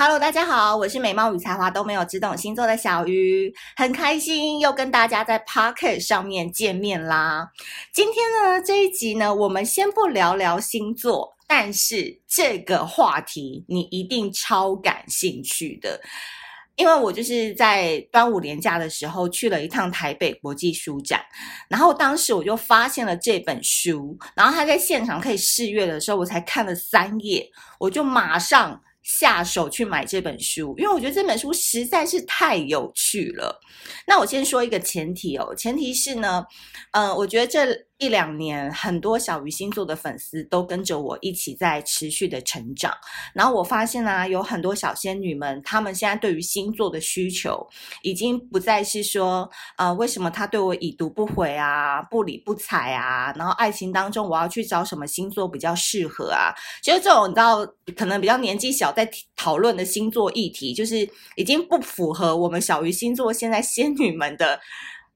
Hello，大家好，我是美貌与才华都没有，只懂星座的小鱼，很开心又跟大家在 Pocket 上面见面啦。今天呢，这一集呢，我们先不聊聊星座，但是这个话题你一定超感兴趣的，因为我就是在端午连假的时候去了一趟台北国际书展，然后当时我就发现了这本书，然后他在现场可以试阅的时候，我才看了三页，我就马上。下手去买这本书，因为我觉得这本书实在是太有趣了。那我先说一个前提哦，前提是呢，嗯、呃，我觉得这。一两年，很多小鱼星座的粉丝都跟着我一起在持续的成长。然后我发现啊，有很多小仙女们，她们现在对于星座的需求，已经不再是说，呃，为什么他对我已读不回啊，不理不睬啊？然后爱情当中，我要去找什么星座比较适合啊？其实这种你知道，可能比较年纪小，在讨论的星座议题，就是已经不符合我们小鱼星座现在仙女们的。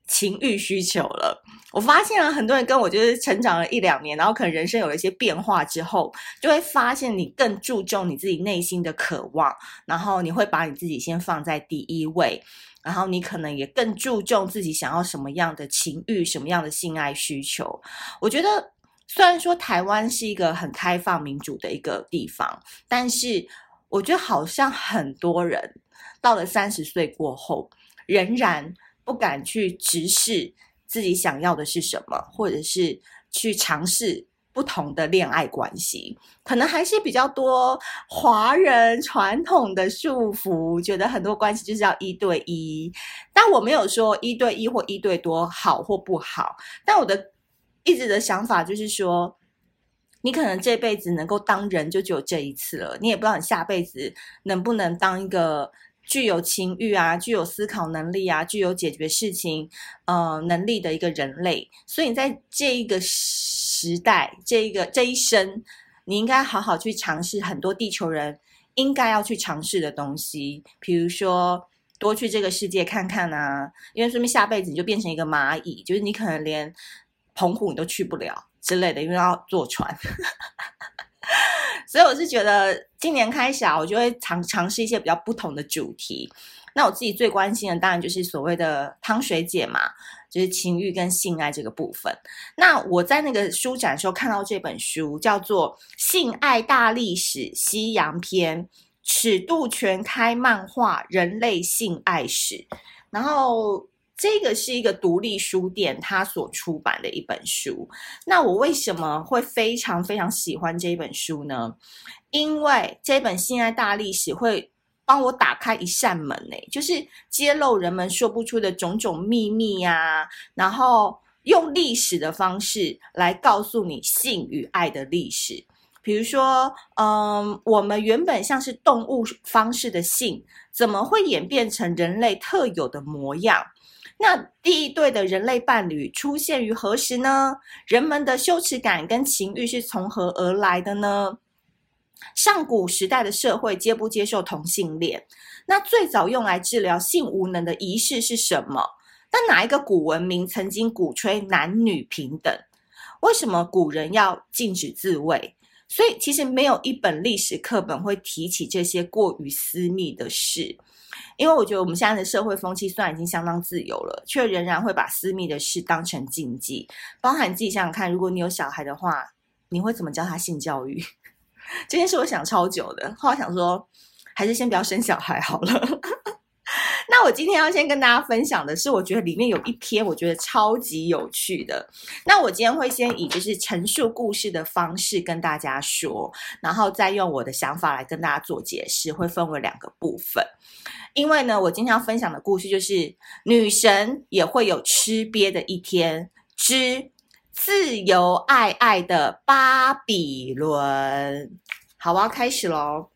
情欲需求了，我发现啊，很多人跟我就是成长了一两年，然后可能人生有了一些变化之后，就会发现你更注重你自己内心的渴望，然后你会把你自己先放在第一位，然后你可能也更注重自己想要什么样的情欲、什么样的性爱需求。我觉得，虽然说台湾是一个很开放民主的一个地方，但是我觉得好像很多人到了三十岁过后，仍然。不敢去直视自己想要的是什么，或者是去尝试不同的恋爱关系，可能还是比较多华人传统的束缚，觉得很多关系就是要一对一。但我没有说一对一或一对多好或不好，但我的一直的想法就是说，你可能这辈子能够当人就只有这一次了，你也不知道你下辈子能不能当一个。具有情欲啊，具有思考能力啊，具有解决事情呃能力的一个人类，所以你在这一个时代，这一个这一生，你应该好好去尝试很多地球人应该要去尝试的东西，比如说多去这个世界看看啊，因为说明下辈子你就变成一个蚂蚁，就是你可能连澎湖你都去不了之类的，因为要坐船。所以我是觉得，今年开始啊，我就会尝尝试一些比较不同的主题。那我自己最关心的，当然就是所谓的汤水姐嘛，就是情欲跟性爱这个部分。那我在那个书展的时候看到这本书，叫做《性爱大历史：西洋篇》，尺度全开漫画《人类性爱史》，然后。这个是一个独立书店，它所出版的一本书。那我为什么会非常非常喜欢这本书呢？因为这本性爱大历史会帮我打开一扇门，呢，就是揭露人们说不出的种种秘密呀，然后用历史的方式来告诉你性与爱的历史。比如说，嗯，我们原本像是动物方式的性，怎么会演变成人类特有的模样？那第一对的人类伴侣出现于何时呢？人们的羞耻感跟情欲是从何而来的呢？上古时代的社会接不接受同性恋？那最早用来治疗性无能的仪式是什么？那哪一个古文明曾经鼓吹男女平等？为什么古人要禁止自慰？所以其实没有一本历史课本会提起这些过于私密的事。因为我觉得我们现在的社会风气虽然已经相当自由了，却仍然会把私密的事当成禁忌。包含自己想想看，如果你有小孩的话，你会怎么教他性教育？这件事我想超久的，后来想说，还是先不要生小孩好了。我今天要先跟大家分享的是，我觉得里面有一篇我觉得超级有趣的。那我今天会先以就是陈述故事的方式跟大家说，然后再用我的想法来跟大家做解释，会分为两个部分。因为呢，我今天要分享的故事就是女神也会有吃瘪的一天之自由爱爱的巴比伦。好，我要开始喽。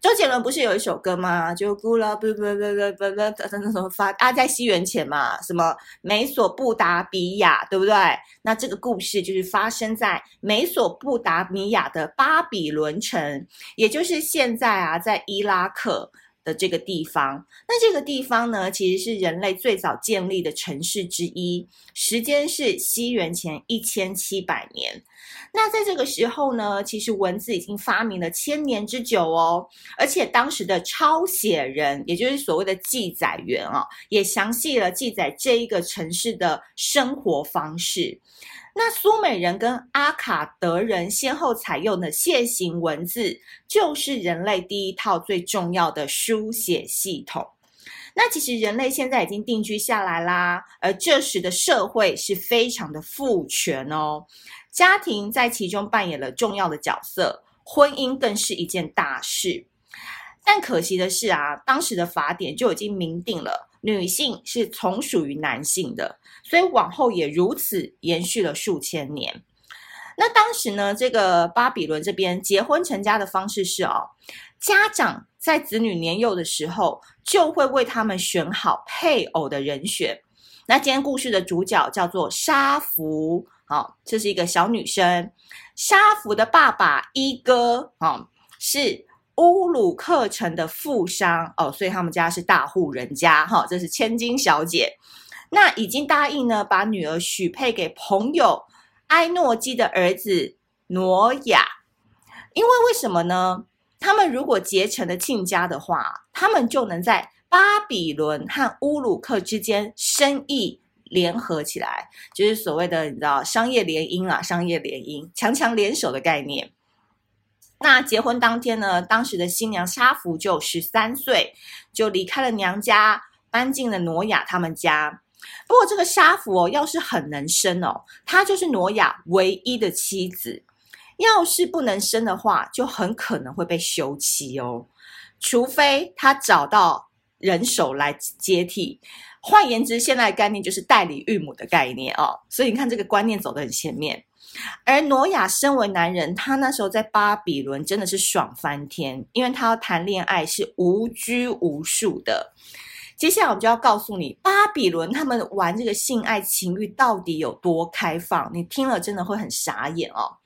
周杰伦不是有一首歌吗？就咕啦不不不不不不，那什么发啊，在西元前嘛，什么美索不达米亚，对不对？那这个故事就是发生在美索不达米亚的巴比伦城，也就是现在啊，在伊拉克的这个地方。那这个地方呢，其实是人类最早建立的城市之一，时间是西元前一千七百年。那在这个时候呢，其实文字已经发明了千年之久哦，而且当时的抄写人，也就是所谓的记载员啊、哦，也详细了记载这一个城市的生活方式。那苏美人跟阿卡德人先后采用的楔形文字，就是人类第一套最重要的书写系统。那其实人类现在已经定居下来啦，而这时的社会是非常的父权哦，家庭在其中扮演了重要的角色，婚姻更是一件大事。但可惜的是啊，当时的法典就已经明定了。女性是从属于男性的，所以往后也如此延续了数千年。那当时呢，这个巴比伦这边结婚成家的方式是哦，家长在子女年幼的时候就会为他们选好配偶的人选。那今天故事的主角叫做沙弗，好，这是一个小女生。沙弗的爸爸伊哥，啊，是。乌鲁克城的富商哦，所以他们家是大户人家哈，这是千金小姐。那已经答应呢，把女儿许配给朋友埃诺基的儿子挪亚。因为为什么呢？他们如果结成了亲家的话，他们就能在巴比伦和乌鲁克之间生意联合起来，就是所谓的你知道商业联姻啊，商业联姻，强强联手的概念。那结婚当天呢，当时的新娘沙弗就十三岁，就离开了娘家，搬进了挪亚他们家。不过这个沙弗哦，要是很能生哦，她就是挪亚唯一的妻子；要是不能生的话，就很可能会被休妻哦。除非她找到人手来接替。换言之，现在的概念就是代理育母的概念哦。所以你看，这个观念走得很前面。而挪亚身为男人，他那时候在巴比伦真的是爽翻天，因为他要谈恋爱是无拘无束的。接下来我们就要告诉你，巴比伦他们玩这个性爱情欲到底有多开放，你听了真的会很傻眼哦。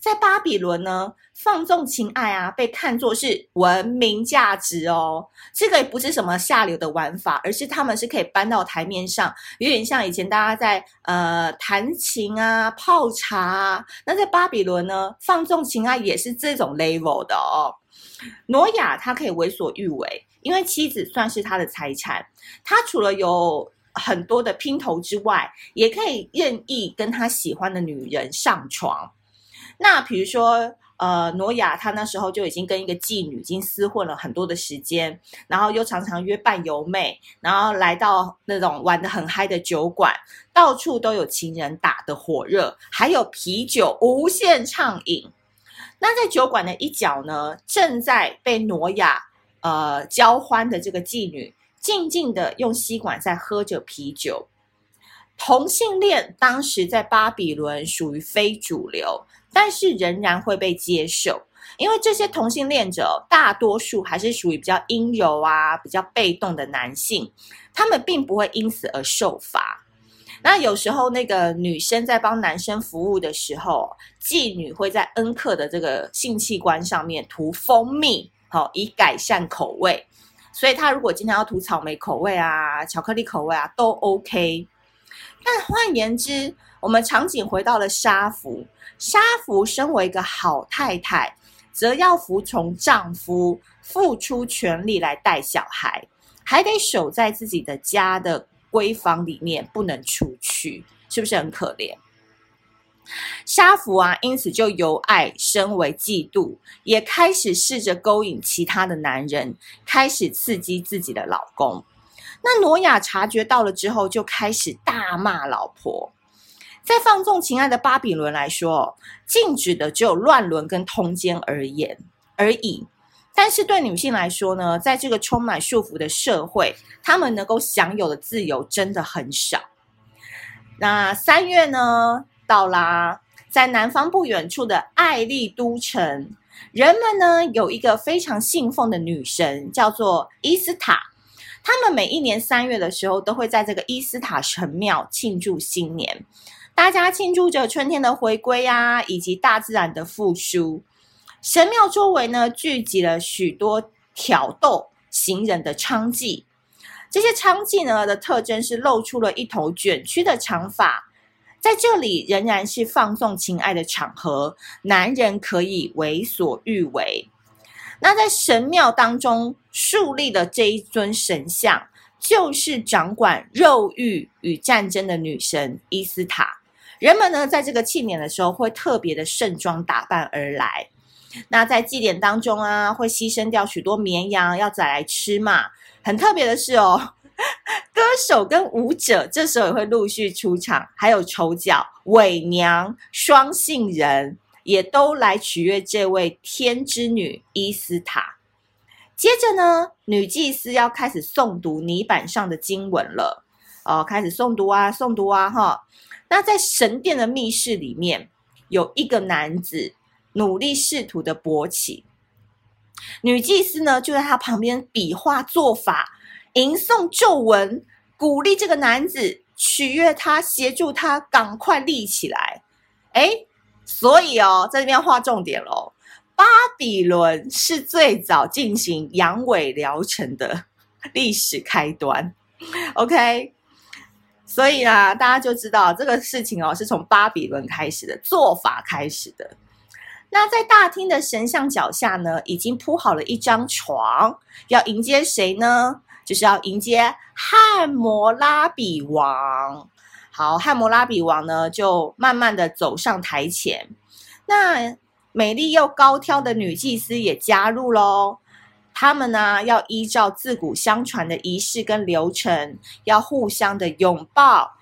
在巴比伦呢，放纵情爱啊，被看作是文明价值哦。这个也不是什么下流的玩法，而是他们是可以搬到台面上，有点像以前大家在呃弹琴啊、泡茶啊。那在巴比伦呢，放纵情爱也是这种 level 的哦。挪亚他可以为所欲为，因为妻子算是他的财产。他除了有很多的姘头之外，也可以任意跟他喜欢的女人上床。那比如说，呃，挪亚他那时候就已经跟一个妓女已经厮混了很多的时间，然后又常常约伴游妹，然后来到那种玩得很嗨的酒馆，到处都有情人打得火热，还有啤酒无限畅饮。那在酒馆的一角呢，正在被挪亚呃交欢的这个妓女，静静的用吸管在喝着啤酒。同性恋当时在巴比伦属于非主流。但是仍然会被接受，因为这些同性恋者大多数还是属于比较阴柔啊、比较被动的男性，他们并不会因此而受罚。那有时候那个女生在帮男生服务的时候，妓女会在恩客的这个性器官上面涂蜂蜜，好，以改善口味。所以他如果今天要涂草莓口味啊、巧克力口味啊，都 OK。但换言之，我们场景回到了沙福。沙福身为一个好太太，则要服从丈夫，付出全力来带小孩，还得守在自己的家的闺房里面，不能出去，是不是很可怜？沙弗啊，因此就由爱升为嫉妒，也开始试着勾引其他的男人，开始刺激自己的老公。那挪亚察觉到了之后，就开始大骂老婆。在放纵情爱的巴比伦来说，禁止的只有乱伦跟通奸而言而已。但是对女性来说呢，在这个充满束缚的社会，她们能够享有的自由真的很少。那三月呢，到啦，在南方不远处的艾利都城，人们呢有一个非常信奉的女神，叫做伊斯塔。他们每一年三月的时候，都会在这个伊斯塔神庙庆祝新年。大家庆祝着春天的回归啊，以及大自然的复苏。神庙周围呢，聚集了许多挑逗、行人的娼妓。这些娼妓呢的特征是露出了一头卷曲的长发，在这里仍然是放纵情爱的场合，男人可以为所欲为。那在神庙当中树立的这一尊神像，就是掌管肉欲与战争的女神伊斯塔。人们呢，在这个庆典的时候，会特别的盛装打扮而来。那在祭典当中啊，会牺牲掉许多绵羊，要宰来吃嘛。很特别的是哦，歌手跟舞者这时候也会陆续出场，还有丑角、伪娘、双性人也都来取悦这位天之女伊斯塔。接着呢，女祭司要开始诵读泥板上的经文了。哦，开始诵读啊，诵读啊，哈。那在神殿的密室里面，有一个男子努力试图的勃起，女祭司呢就在他旁边比划做法，吟诵咒文，鼓励这个男子，取悦他，协助他赶快立起来。诶，所以哦，在这边画重点喽，巴比伦是最早进行阳痿疗程的历史开端。OK。所以啊，大家就知道这个事情哦，是从巴比伦开始的做法开始的。那在大厅的神像脚下呢，已经铺好了一张床，要迎接谁呢？就是要迎接汉摩拉比王。好，汉摩拉比王呢，就慢慢的走上台前。那美丽又高挑的女祭司也加入喽。他们呢，要依照自古相传的仪式跟流程，要互相的拥抱、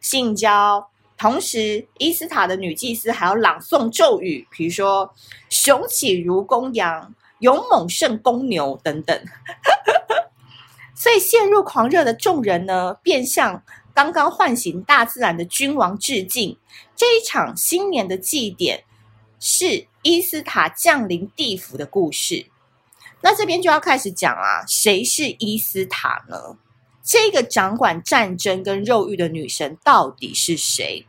性交。同时，伊斯塔的女祭司还要朗诵咒语，比如说“雄起如公羊，勇猛胜公牛”等等。所以，陷入狂热的众人呢，便向刚刚唤醒大自然的君王致敬。这一场新年的祭典，是伊斯塔降临地府的故事。那这边就要开始讲啊，谁是伊斯塔呢？这个掌管战争跟肉欲的女神到底是谁？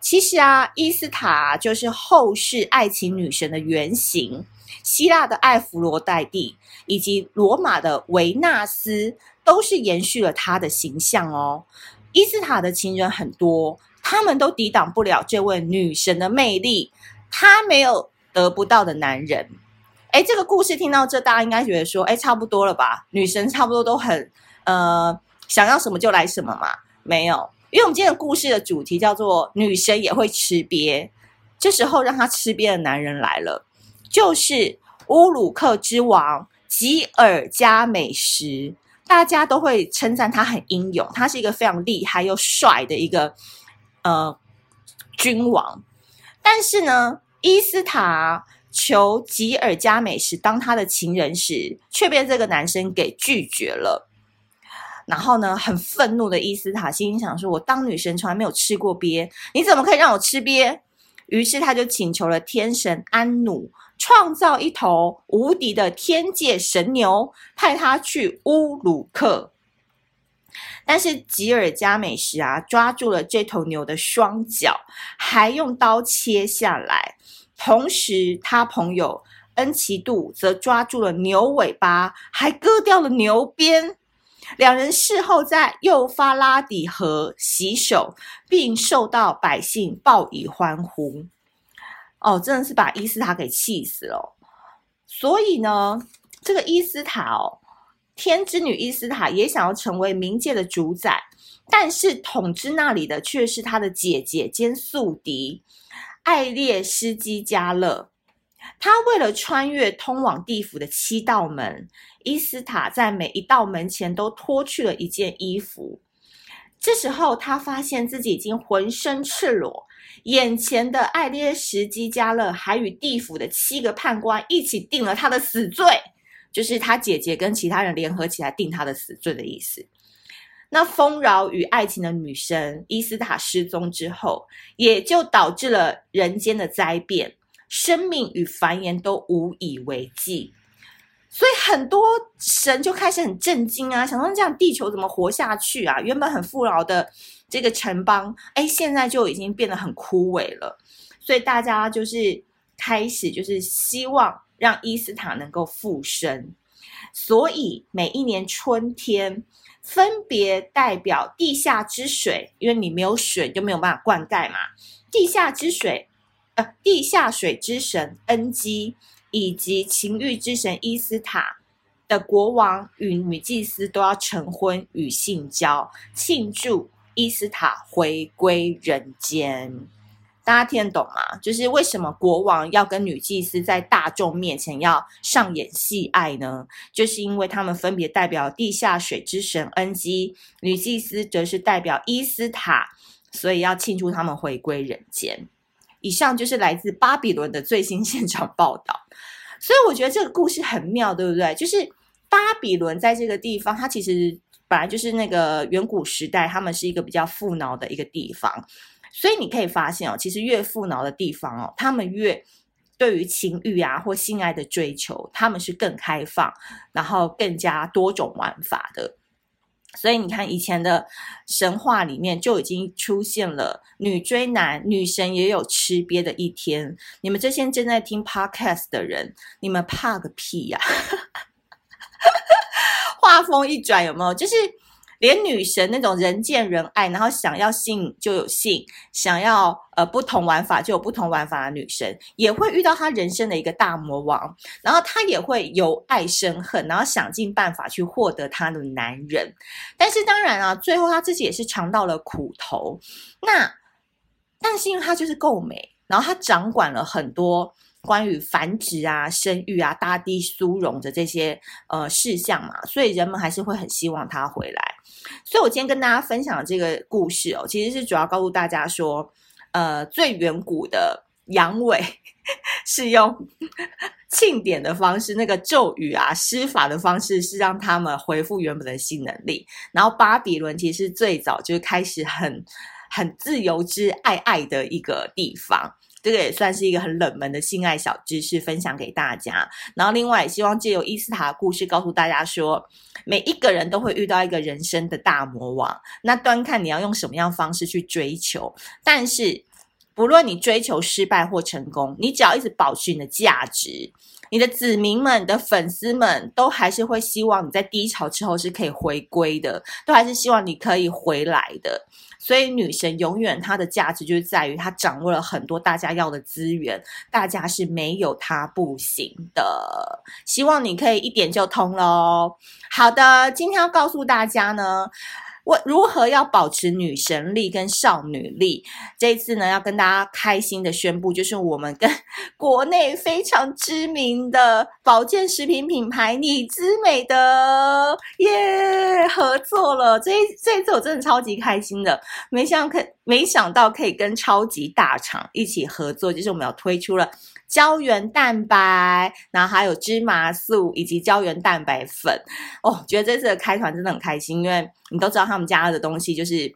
其实啊，伊斯塔就是后世爱情女神的原型，希腊的艾弗罗黛蒂以及罗马的维纳斯都是延续了她的形象哦。伊斯塔的情人很多，他们都抵挡不了这位女神的魅力，她没有得不到的男人。哎，这个故事听到这，大家应该觉得说，哎，差不多了吧？女神差不多都很，呃，想要什么就来什么嘛。没有，因为我们今天的故事的主题叫做“女神也会吃瘪”。这时候让她吃瘪的男人来了，就是乌鲁克之王吉尔加美什。大家都会称赞他很英勇，他是一个非常厉害又帅的一个呃君王。但是呢，伊斯塔。求吉尔加美什当他的情人时，却被这个男生给拒绝了。然后呢，很愤怒的伊斯塔心想说：“我当女神从来没有吃过鳖，你怎么可以让我吃鳖？”于是他就请求了天神安努创造一头无敌的天界神牛，派他去乌鲁克。但是吉尔加美什啊，抓住了这头牛的双脚，还用刀切下来。同时，他朋友恩奇杜则抓住了牛尾巴，还割掉了牛鞭。两人事后在幼发拉底河洗手，并受到百姓报以欢呼。哦，真的是把伊斯塔给气死了。所以呢，这个伊斯塔哦，天之女伊斯塔也想要成为冥界的主宰，但是统治那里的却是她的姐姐兼宿敌。艾列斯基加勒，他为了穿越通往地府的七道门，伊斯塔在每一道门前都脱去了一件衣服。这时候，他发现自己已经浑身赤裸，眼前的艾列什基加勒还与地府的七个判官一起定了他的死罪，就是他姐姐跟其他人联合起来定他的死罪的意思。那丰饶与爱情的女神伊斯塔失踪之后，也就导致了人间的灾变，生命与繁衍都无以为继。所以很多神就开始很震惊啊，想说这样地球怎么活下去啊？原本很富饶的这个城邦，哎，现在就已经变得很枯萎了。所以大家就是开始就是希望让伊斯塔能够复生。所以每一年春天，分别代表地下之水，因为你没有水就没有办法灌溉嘛。地下之水，呃，地下水之神恩基，以及情欲之神伊斯塔的国王与女祭司都要成婚与性交，庆祝伊斯塔回归人间。大家听得懂吗？就是为什么国王要跟女祭司在大众面前要上演戏爱呢？就是因为他们分别代表地下水之神恩基，女祭司则是代表伊斯塔，所以要庆祝他们回归人间。以上就是来自巴比伦的最新现场报道。所以我觉得这个故事很妙，对不对？就是巴比伦在这个地方，它其实本来就是那个远古时代，他们是一个比较富饶的一个地方。所以你可以发现哦，其实越富饶的地方哦，他们越对于情欲啊或性爱的追求，他们是更开放，然后更加多种玩法的。所以你看，以前的神话里面就已经出现了女追男，女神也有吃瘪的一天。你们这些正在听 podcast 的人，你们怕个屁呀！话锋一转，有没有？就是。连女神那种人见人爱，然后想要性就有性，想要呃不同玩法就有不同玩法的女神，也会遇到她人生的一个大魔王，然后她也会由爱生恨，然后想尽办法去获得她的男人。但是当然啊，最后她自己也是尝到了苦头。那但是因为她就是够美，然后她掌管了很多。关于繁殖啊、生育啊、大地殊荣的这些呃事项嘛，所以人们还是会很希望他回来。所以我今天跟大家分享的这个故事哦，其实是主要告诉大家说，呃，最远古的阳痿 是用庆典的方式，那个咒语啊、施法的方式，是让他们恢复原本的性能力。然后巴比伦其实最早就是开始很很自由之爱爱的一个地方。这个也算是一个很冷门的性爱小知识，分享给大家。然后，另外也希望借由伊斯塔的故事，告诉大家说，每一个人都会遇到一个人生的大魔王，那端看你要用什么样方式去追求。但是，不论你追求失败或成功，你只要一直保持你的价值，你的子民们、你的粉丝们都还是会希望你在低潮之后是可以回归的，都还是希望你可以回来的。所以女神永远她的价值就是在于她掌握了很多大家要的资源，大家是没有她不行的。希望你可以一点就通喽。好的，今天要告诉大家呢。我如何要保持女神力跟少女力？这一次呢，要跟大家开心的宣布，就是我们跟 国内非常知名的保健食品品牌你姿美的耶合作了。这一这一次我真的超级开心的，没想可没想到可以跟超级大厂一起合作，就是我们要推出了。胶原蛋白，然后还有芝麻素以及胶原蛋白粉哦，觉得这次的开团真的很开心，因为你都知道他们家的东西就是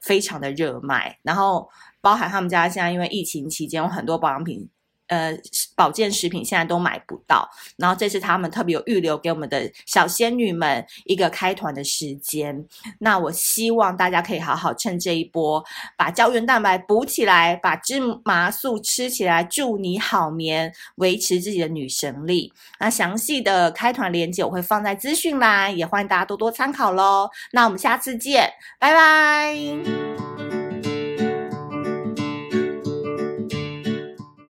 非常的热卖，然后包含他们家现在因为疫情期间有很多保养品。呃，保健食品现在都买不到，然后这次他们特别有预留给我们的小仙女们一个开团的时间。那我希望大家可以好好趁这一波，把胶原蛋白补起来，把芝麻素吃起来，祝你好眠，维持自己的女神力。那详细的开团链接我会放在资讯栏，也欢迎大家多多参考喽。那我们下次见，拜拜。